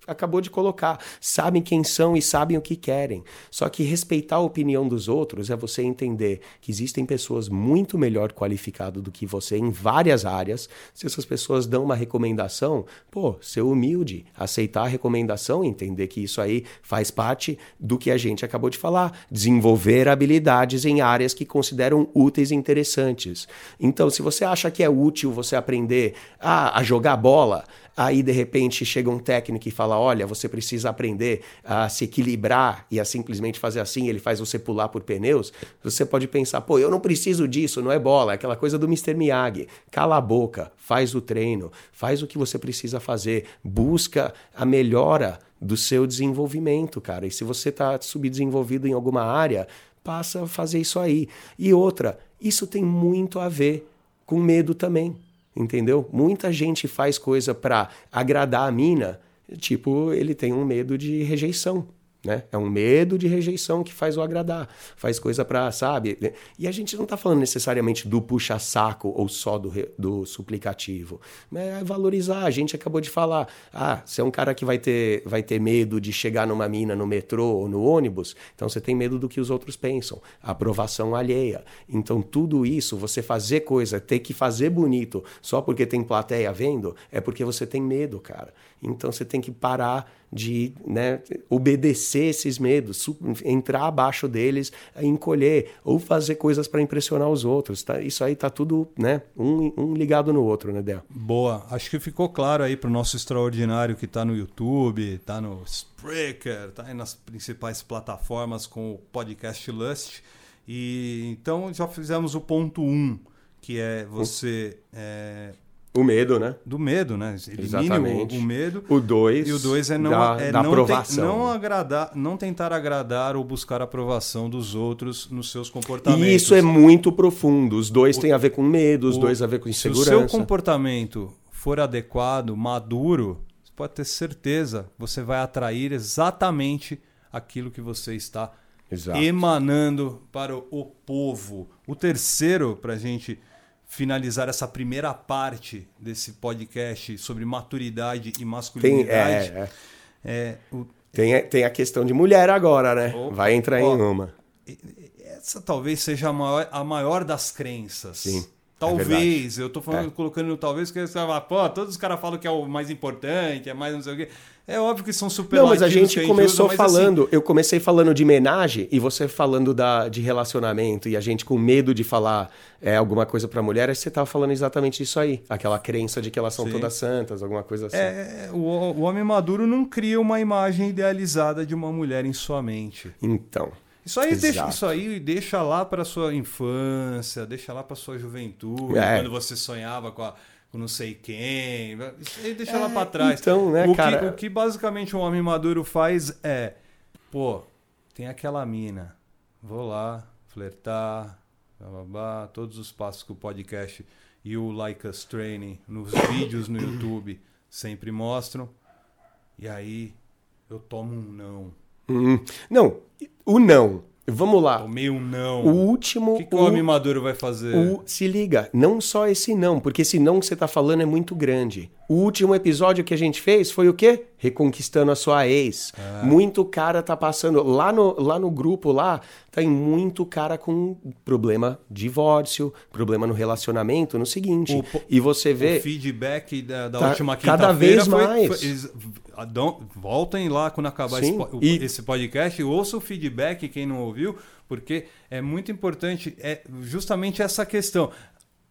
acabou de colocar, sabem quem são e sabem o que querem. Só que respeitar a opinião dos outros é você entender que existem pessoas muito melhor qualificadas do que você em várias áreas. Se essas pessoas dão uma recomendação, pô, ser humilde, aceitar a recomendação, entender que isso aí faz parte do que a gente acabou de falar, desenvolver habilidades em áreas que consideram úteis e interessantes. Então, se você acha que é útil você aprender a, a jogar bola, Aí, de repente, chega um técnico e fala: Olha, você precisa aprender a se equilibrar e a simplesmente fazer assim, ele faz você pular por pneus. Você pode pensar: Pô, eu não preciso disso, não é bola, é aquela coisa do Mr. Miyagi. Cala a boca, faz o treino, faz o que você precisa fazer, busca a melhora do seu desenvolvimento, cara. E se você está subdesenvolvido em alguma área, passa a fazer isso aí. E outra, isso tem muito a ver com medo também entendeu? Muita gente faz coisa para agradar a mina, tipo, ele tem um medo de rejeição. Né? É um medo de rejeição que faz o agradar, faz coisa para, sabe? E a gente não está falando necessariamente do puxa-saco ou só do, do suplicativo, é valorizar. A gente acabou de falar, ah, você é um cara que vai ter, vai ter medo de chegar numa mina no metrô ou no ônibus, então você tem medo do que os outros pensam, aprovação alheia. Então tudo isso, você fazer coisa, ter que fazer bonito só porque tem plateia vendo, é porque você tem medo, cara. Então você tem que parar de né, obedecer esses medos, entrar abaixo deles, encolher ou fazer coisas para impressionar os outros. Tá? Isso aí tá tudo né, um, um ligado no outro, né, Del?
Boa. Acho que ficou claro aí para o nosso extraordinário que está no YouTube, está no Spreaker, está nas principais plataformas com o podcast Lust. E então já fizemos o ponto 1, um, que é você é,
o medo, né?
Do medo, né? Elimine o, o, medo.
O dois.
E o dois é não, da, é da não aprovação. Te, não agradar, não tentar agradar ou buscar a aprovação dos outros nos seus comportamentos.
E isso é muito profundo. Os dois o, têm a ver com medo, os o, dois a ver com insegurança.
Se o seu comportamento for adequado, maduro, você pode ter certeza, você vai atrair exatamente aquilo que você está Exato. emanando para o povo. O terceiro, para a gente finalizar essa primeira parte desse podcast sobre maturidade e masculinidade. Tem, é,
é. é o... tem, tem a questão de mulher agora, né? Opa, Vai entrar ó, em uma.
Essa talvez seja a maior, a maior das crenças. Sim. É talvez, é eu estou falando, é. colocando talvez, que você fala, pô, todos os caras falam que é o mais importante, é mais não sei o quê. É óbvio que são super
Não, mas a gente começou usa, assim falando, assim... eu comecei falando de homenagem e você falando da, de relacionamento e a gente com medo de falar é, alguma coisa para mulher, aí você tava falando exatamente isso aí, aquela crença de que elas são Sim. todas santas, alguma coisa assim.
É, o, o homem maduro não cria uma imagem idealizada de uma mulher em sua mente.
Então,
isso aí, deixa, isso aí deixa lá para sua infância, deixa lá para sua juventude, é. quando você sonhava com a com não sei quem. Isso aí deixa é, lá para trás.
Então, né,
o
cara?
Que, o que basicamente um homem maduro faz é, pô, tem aquela mina, vou lá, flertar, blá, todos os passos que o podcast e o Like Us Training nos vídeos no YouTube sempre mostram. E aí eu tomo um não.
Hum, não, o não Vamos lá.
Tomei um não.
O último.
O que, que o, homem maduro vai fazer?
O, se liga, não só esse não, porque esse não que você está falando é muito grande. O último episódio que a gente fez foi o quê? Reconquistando a sua ex. É. Muito cara tá passando. Lá no, lá no grupo lá, tem muito cara com problema de divórcio, problema no relacionamento, no seguinte. O, e você vê.
O feedback da, da tá última quinta-feira. Cada
vez mais. Foi,
eles, voltem lá quando acabar Sim, esse, e... esse podcast, ouça o feedback, quem não ouviu, porque é muito importante é justamente essa questão.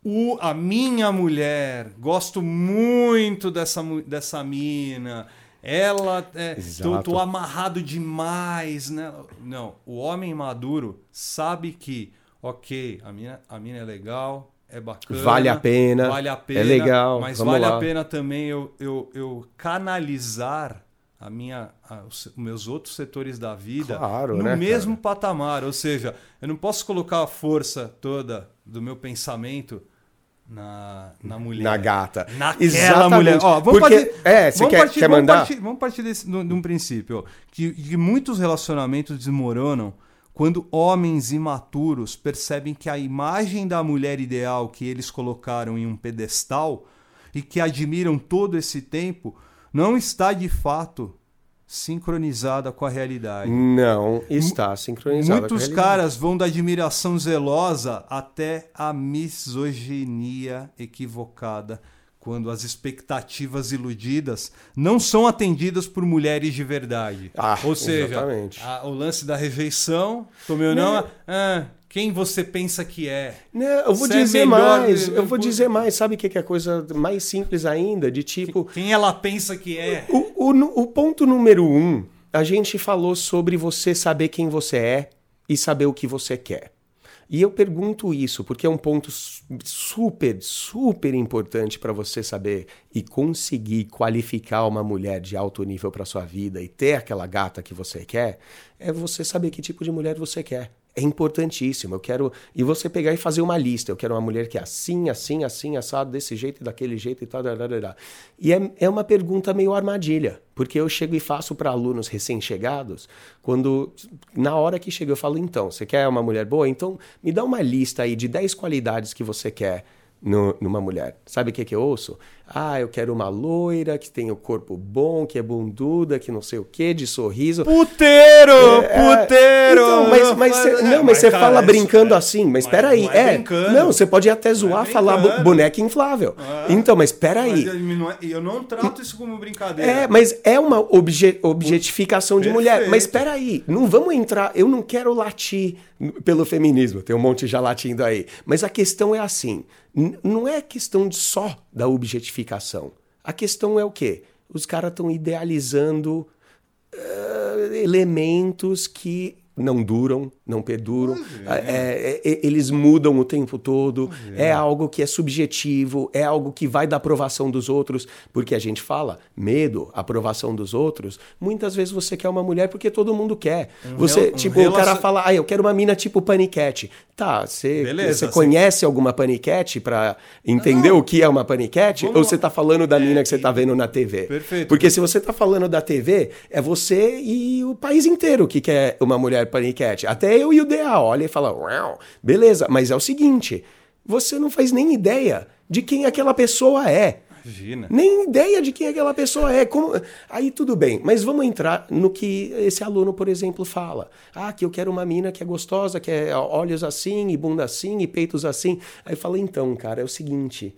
O, a minha mulher, gosto muito dessa, dessa mina ela é, tô, tô, amarrado demais, né? Não, o homem maduro sabe que, ok, a mina, a mina é legal, é bacana,
vale a pena,
vale a pena,
é legal,
mas vale lá. a pena também eu, eu, eu canalizar a minha, a, os meus outros setores da vida
claro,
no
né,
mesmo
cara?
patamar, ou seja, eu não posso colocar a força toda do meu pensamento na, na mulher.
Na gata.
Naquela
Exatamente.
mulher. Ó, vamos
Porque,
partir,
é, você quer,
partir,
quer
vamos
mandar?
Partir, vamos partir desse, de um princípio, ó, que, que muitos relacionamentos desmoronam quando homens imaturos percebem que a imagem da mulher ideal que eles colocaram em um pedestal e que admiram todo esse tempo não está de fato sincronizada com a realidade.
Não está sincronizado.
Muitos caras vão da admiração zelosa até a misoginia equivocada, quando as expectativas iludidas não são atendidas por mulheres de verdade.
Ah,
Ou seja, a- o lance da rejeição, tomei ou não, ah, quem você pensa que é?
Não, eu vou
Você é
dizer
melhor,
mais.
eu-
vou dizer mais. Sabe o que é a coisa mais simples ainda? De tipo.
Quem ela pensa que é?
O, o, o ponto número um, a gente falou sobre você saber quem você é e saber o que você quer. E eu pergunto isso porque é um ponto su- super, super importante para você saber e conseguir qualificar uma mulher de alto nível para sua vida e ter aquela gata que você quer, é você saber que tipo de mulher você quer. É importantíssimo. Eu quero. E você pegar e fazer uma lista. Eu quero uma mulher que é assim, assim, assim, assado, desse jeito e daquele jeito e tal. E é, é uma pergunta meio armadilha. Porque eu chego e faço para alunos recém-chegados, quando. Na hora que chega, eu falo, então, você quer uma mulher boa? Então, me dá uma lista aí de 10 qualidades que você quer no- numa mulher. Sabe o que, que eu ouço? Ah, eu quero uma loira, que tem o corpo bom, que é bunduda, que não sei o quê, de sorriso.
Puteiro!
É,
puteiro!
então, mas, mas cê- não, mas você fala
isso-
brincando assim, mas
mas
peraí,
não é
é. Não, você pode até zoar,
é
falar boneca inflável. Então, mas peraí.
eu não, é- eu não trato isso como brincadeira.
É, mas é uma obje- objetificação de mulher. Mas peraí, não vamos entrar. Eu não quero latir pelo feminismo, tem um monte já latindo aí. Mas a questão é assim: não é questão de só da objetificação. A questão é o quê? Os caras estão idealizando eh, elementos que não duram, não perduram, É, é, é, eles mudam o tempo todo, é. algo que é subjetivo, é algo que vai da aprovação dos outros, porque a gente fala medo, aprovação dos outros, muitas vezes você quer uma mulher porque todo mundo quer. você,
um
tipo, o cara fala, ah, eu quero uma mina tipo paniquete. Tá, você
Beleza,
você
assim-
conhece alguma paniquete pra entender
Não.
o que é uma paniquete?
Vamos
Ou você tá falando da mina que você tá vendo na TV?
Perfeito.
Porque se você tá falando da TV, é você e o país inteiro que quer uma mulher paniquete. Até eu e o DA olha e fala, uau, beleza, mas é o seguinte, você não faz nem ideia de quem aquela pessoa é.
Imagina.
Nem ideia de quem aquela pessoa é. Como... Aí tudo bem, mas vamos entrar no que esse aluno, por exemplo, fala. Ah, que eu quero uma mina que é gostosa, que é olhos assim, e bunda assim, e peitos assim. Aí fala, então, cara, é o seguinte: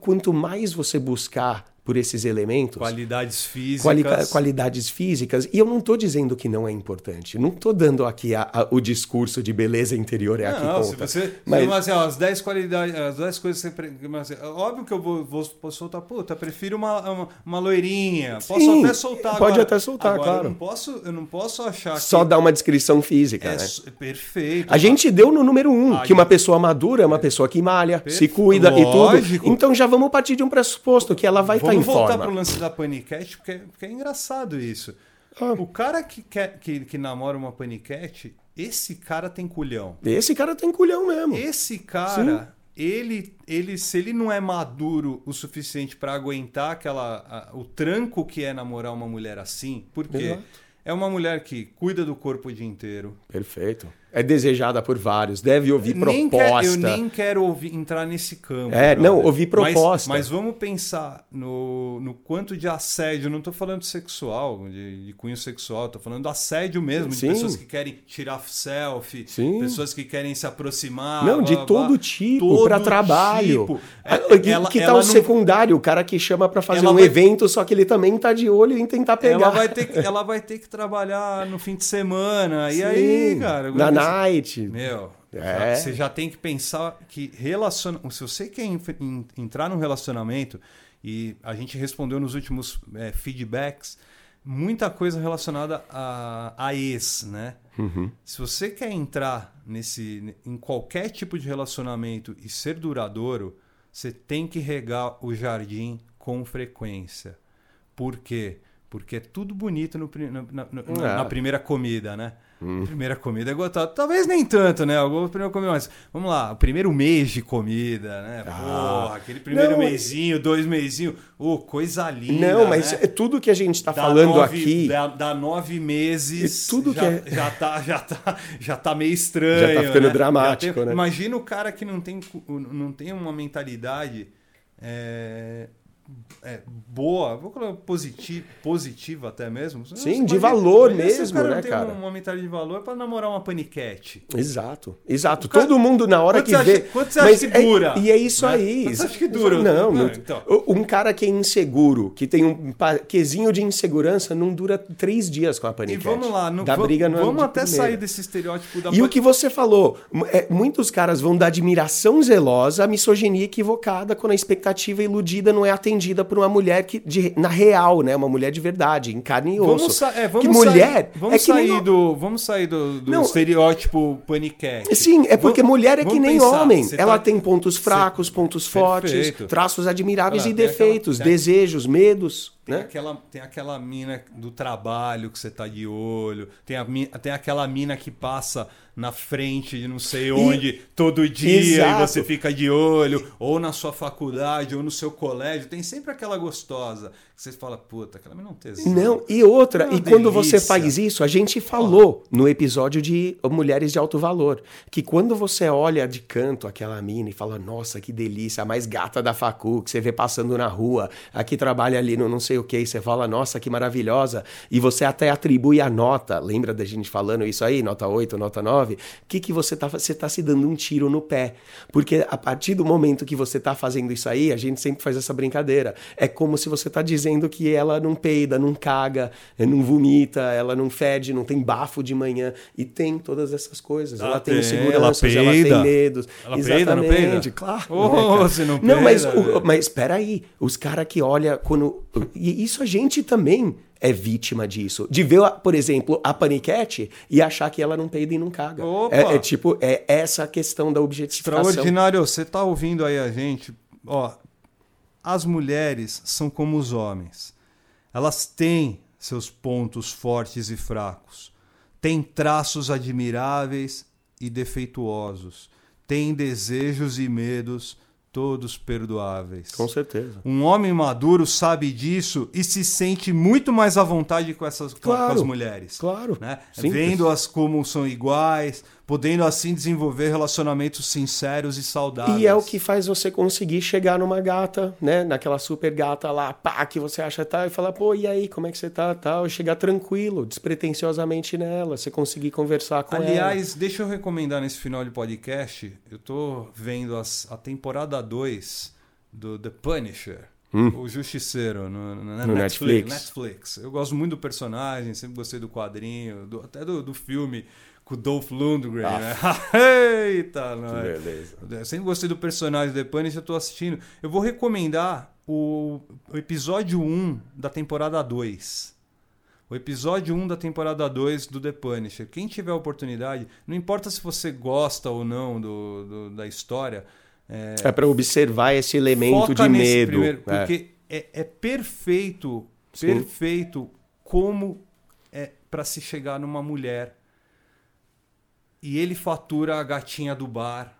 quanto mais você buscar por esses elementos,
Qualidades físicas.
quali- qualidades físicas, e eu não estou dizendo que não é importante, não estou dando aqui a- a- o discurso de beleza interior é aqui
Não, se
conta.
você.
Mas-
Mas, assim, ó, as 10 qualidades, as 10 coisas que você. mas, assim, óbvio que eu vou, vou, posso soltar, puta, prefiro uma, uma, uma loirinha. Posso
Sim,
até soltar
pode
agora.
até soltar,
Agora,
claro.
Eu não posso, eu não posso achar
Só
que.
dar uma descrição física,
é
né?
perfeito.
A gente deu no número um,
Ah,
que uma pessoa madura é uma pessoa que malha, se
Perfe-
cuida e
Lógico.
tudo. Então já vamos partir de um pressuposto que ela vai estar
Vamos
em
voltar
forma.
pro lance da paniquete, porque, porque é engraçado isso.
Ah.
O cara que, quer, que, que namora uma paniquete, esse cara tem culhão.
Esse cara tem culhão mesmo.
Esse cara, ele, ele, se ele não é maduro o suficiente pra aguentar aquela, a- o tranco que é namorar uma mulher assim, porque
Exato.
é uma mulher que cuida do corpo o dia inteiro.
Perfeito. É desejada por vários, deve ouvir
Nem quer-
proposta.
eu nem quero ouvir, entrar nesse campo.
É, não, ouvir
Mas-
proposta.
Mas, vamos pensar no, no quanto de assédio. Não estou falando de sexual, de, de cunho sexual. Estou falando do assédio mesmo,
Sim.
de pessoas que querem tirar selfie,
Sim.
pessoas que querem se aproximar.
Não, de
blá, blá,
todo
blá.
tipo, pra trabalho.
tipo.
Ah,
É-
que
ela-
que tal o
não-
secundário, o cara que chama pra fazer
Ela
um
vai-
evento, só que ele também tá de olho em tentar pegar.
Ela vai, ter que, ela vai ter que trabalhar no fim de semana. E
Sim,
aí, cara?
Na
você-
night.
Meu,
É.
já- você já tem que pensar que relaciona... se você quer en- en- entrar num relacionamento, e a gente respondeu nos últimos é, feedbacks, muita coisa relacionada a, a ex, né?
Uhum.
Se você quer entrar nesse, em qualquer tipo de relacionamento e ser duradouro, você tem que regar o jardim com frequência. Por quê? Porque é tudo bonito no, na, na- na-
É.
na primeira comida, né?
Hum.
Primeira comida é gostosa. Talvez nem tanto, né? Alguma primeira comida, mas vamos lá, o primeiro mês de comida, né? Porra, aquele primeiro
Ah. Não,
mêsinho, dois mêsinhos. Ô, coisa linda.
Não, mas
né?
é tudo que a gente está falando
nove-
aqui.
Dá, dá nove meses.
E tudo
já,
que é-
já, tá, já, tá, já tá meio estranho.
Já tá ficando
né?
dramático,
tem-
né?
Imagina o cara que não tem, não tem uma mentalidade é, é, boa, vou colocar positiva, positiva até mesmo.
Sim, de valor
o
mesmo,
cara
né,
não tem
cara?
uma mentalidade de valor para namorar uma paniquete.
Exato, exato.
cara-
Todo mundo na hora que
você
vê.
acha- quanto você acha que
é-
dura,
e é isso
né?
aí.
Quanto você acha que dura?
Não, não.
Ah, então.
Um cara que é inseguro, que tem um quesinho de insegurança, não dura três dias com a
E
paniquete.
vamos lá, não,
da
vamos,
briga
vamos
de
até
primeira.
sair desse estereótipo da
E o que você falou, é, muitos caras vão da admiração zelosa à misoginia equivocada quando a expectativa iludida não é atendida por uma mulher que, de- na real, né? Uma mulher de verdade, em carne e osso.
Vamos, é, vamos
que mulher
sair, vamos
é que
sair do, vamos sair do, do
Não,
estereótipo paniquete.
Sim, é porque
Vamos-
mulher é que nem
pensar,
homem. Ela
tá-
tem pontos fracos, pontos fortes,
Perfeito.
traços admiráveis e
aquela-
defeitos,
tem-
desejos, medos,
Tem,
né?
aquela, tem aquela mina do trabalho que você tá de olho, tem, a, tem aquela mina que passa na frente de não sei onde todo dia
Exato.
e você fica de olho, ou na sua faculdade, ou no seu colégio, tem sempre aquela gostosa que você fala, puta, aquela não tesão.
Não, e outra,
É
e quando você
delícia.
faz isso, a gente falou no episódio de Mulheres de Alto Valor, que quando você olha de canto aquela mina e fala, nossa, que delícia, a mais gata da facu, que você vê passando na rua, a que trabalha ali no não sei o que, e você fala, nossa, que maravilhosa, e você até atribui a nota, lembra da gente falando isso aí, nota 8, nota 9, o que que você tá, você tá se dando um tiro no pé, porque a partir do momento que você tá fazendo isso aí, a gente sempre faz essa brincadeira, é como se você tá dizendo que ela não peida, não caga, eh, não vomita, ela não fede, não tem bafo de manhã, e tem todas essas coisas,
Ela
ela, tem
tem,
inseguranças,
ela
ela,
peida.
tem medos,
Ela peida, não peida?
claro.
Ô,
né,
você não
Não, mas,
peida,
o-
velho.
mas espera aí, os caras que olham quando. E isso a gente também é vítima disso. De ver, por exemplo, a paniquete e achar que ela não peida e não caga. É, é tipo, é essa a questão da objetificação.
Extraordinário, você tá ouvindo aí a gente? Ó, as mulheres são como os homens. Elas têm seus pontos fortes e fracos. Têm traços admiráveis e defeituosos. Têm desejos e medos todos perdoáveis.
Com certeza.
Um homem maduro sabe disso e se sente muito mais à vontade com essas com- com
Claro,
as mulheres.
claro.
Né? Vendo-as como são iguais, podendo assim desenvolver relacionamentos sinceros e saudáveis.
E é o que faz você conseguir chegar numa gata, né? Naquela super gata lá, pá, que você acha tal, e falar, pô, e aí, como é que você tá? Tal, chegar tranquilo, despretensiosamente nela, você conseguir conversar com ela.
Aliás, deixa eu recomendar nesse final de podcast, eu tô vendo as- a temporada 2 do The Punisher. O Justiceiro no, no-
Hum. No
Netflix,
Netflix.
Eu gosto muito do personagem, sempre gostei do quadrinho, do- até do, do filme com o Dolph Lundgren, né? Eita, nós.
beleza.
Eu sempre gostei do personagem do The Punisher, eu tô assistindo. Eu vou recomendar o, o episódio 1 da temporada 2. O episódio 1 da temporada 2 do The Punisher. Quem tiver a oportunidade, não importa se você gosta ou não do, do- da história, é,
É pra observar esse elemento de medo.
primeiro,
é.
porque é, é perfeito,
Sim.
perfeito como é para se chegar numa mulher e ele fatura a gatinha do bar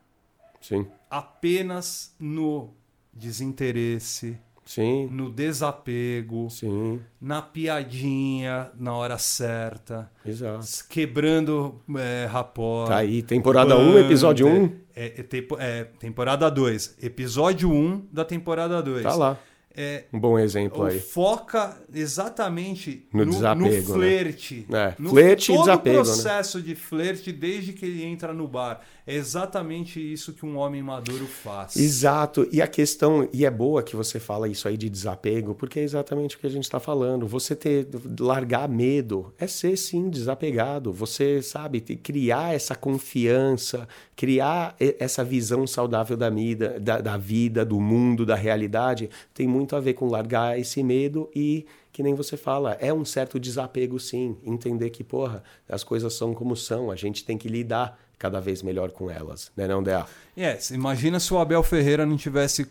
Sim,
apenas no desinteresse,
sim,
no desapego,
sim,
na piadinha na hora certa,
exato.
quebrando é, rapport.
Tá aí, temporada 1, episódio 1,
É, é, tempo- é, temporada 2. Episódio 1 da temporada 2.
tá lá.
É,
Um bom exemplo aí.
foca exatamente
No
no,
desapego, né?
no flerte.
É,
no,
flerte e
todo
desapego, né?
o processo de flerte desde que ele entra no bar. É exatamente isso que um homem maduro faz.
Exato. E a questão, e é boa que você fala isso aí de desapego, porque é exatamente o que a gente está falando. Você ter, largar medo é ser sim desapegado. Você, sabe, criar essa confiança, criar essa visão saudável da vida, da, da vida, do mundo, da realidade, tem muito a ver com largar esse medo e que nem você fala, é um certo desapego sim, entender que, porra, as coisas são como são, a gente tem que lidar cada vez melhor com elas, né não, Dea?
Yes, imagina se o Abel Ferreira não tivesse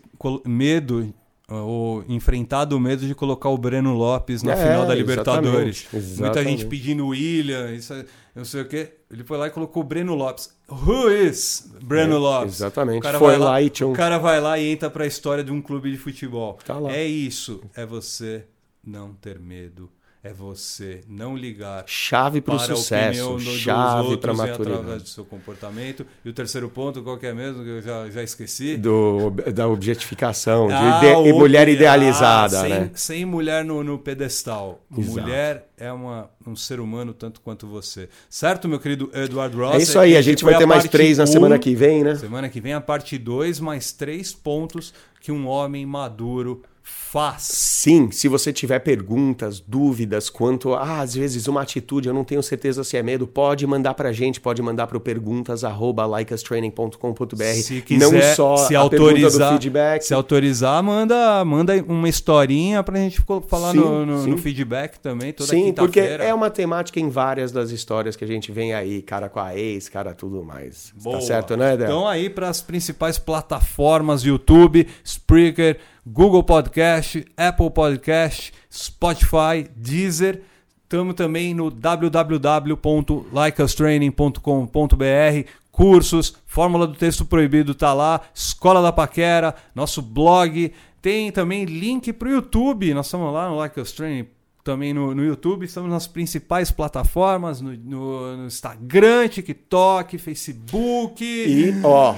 medo ou enfrentado o medo de colocar o Breno Lopes na
É,
final da Libertadores.
exatamente,
Muita gente
exatamente.
pedindo William, isso, é- não sei o quê. Ele foi lá e colocou o Breno Lopes. Who is Breno
É,
Lopes?
exatamente.
O cara
Foi
vai
lá e um-
O cara vai lá e entra pra história de um clube de futebol.
Tá lá.
É isso. É você não ter medo. É você não ligar
Chave para o sucesso, chave para
outros e através
maturidade.
do seu comportamento. E o terceiro ponto, qual que é mesmo? Que eu já, já esqueci.
Do, da objetificação, de
Ah,
ide-
o-
mulher
ah,
idealizada,
sem,
né?
Sem mulher no, no pedestal.
Exato.
Mulher é uma, um ser humano tanto quanto você. Certo, meu querido Eduardo Ross?
É isso aí, a gente vai ter mais três na
um.
semana que vem, né?
Semana que vem a parte 2, mais três pontos que um homem maduro faz.
Sim, se você tiver perguntas, dúvidas quanto a, às vezes, uma atitude, eu não tenho certeza se é medo, pode mandar pra gente, pode mandar pro perguntas arroba likeustraining.com.br.
Se quiser,
não só
se
a
autorizar,
feedback.
se autorizar, manda, manda uma historinha pra gente co- falar
Sim,
no, no-
sim.
no feedback também, toda
Sim, porque é uma temática em várias das histórias que a gente vem aí, cara com a ex, cara tudo mais.
Boa.
Tá certo, né, Del?
Então aí para as principais plataformas YouTube, Spreaker, Google Podcast, Apple Podcast, Spotify, Deezer. Estamos também no www.likeustraining.com.br. Cursos, Fórmula do Texto Proibido tá lá, Escola da Paquera, nosso blog. Tem também link para o YouTube. Nós estamos lá no Like Us Training também no, no YouTube, estamos nas principais plataformas, no, no- no Instagram, TikTok, Facebook.
E, ó,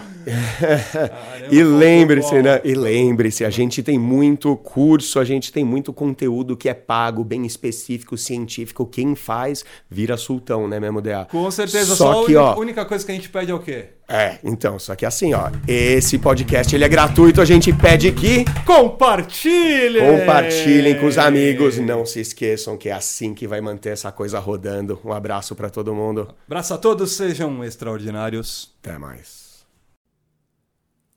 e
faltou
lembre-se, né? E lembre-se, a gente tem muito curso, a gente tem muito conteúdo que é pago, bem específico, científico. Quem faz vira sultão, né, mesmo, DA?
Com certeza,
Só
só,
que,
a
ó,
única coisa que a gente pede é o quê?
É, então, só que assim, ó, esse podcast ele é gratuito, a gente pede que
Compartilhem!
compartilhem com os amigos, não se esqueçam que é assim que vai manter essa coisa rodando. Um abraço pra todo mundo.
Abraço a todos, sejam extraordinários.
Até mais.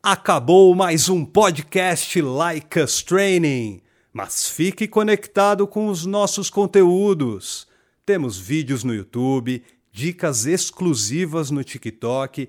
Acabou mais um podcast Like Us Training. Mas fique conectado com os nossos conteúdos. Temos vídeos no YouTube, dicas exclusivas no TikTok,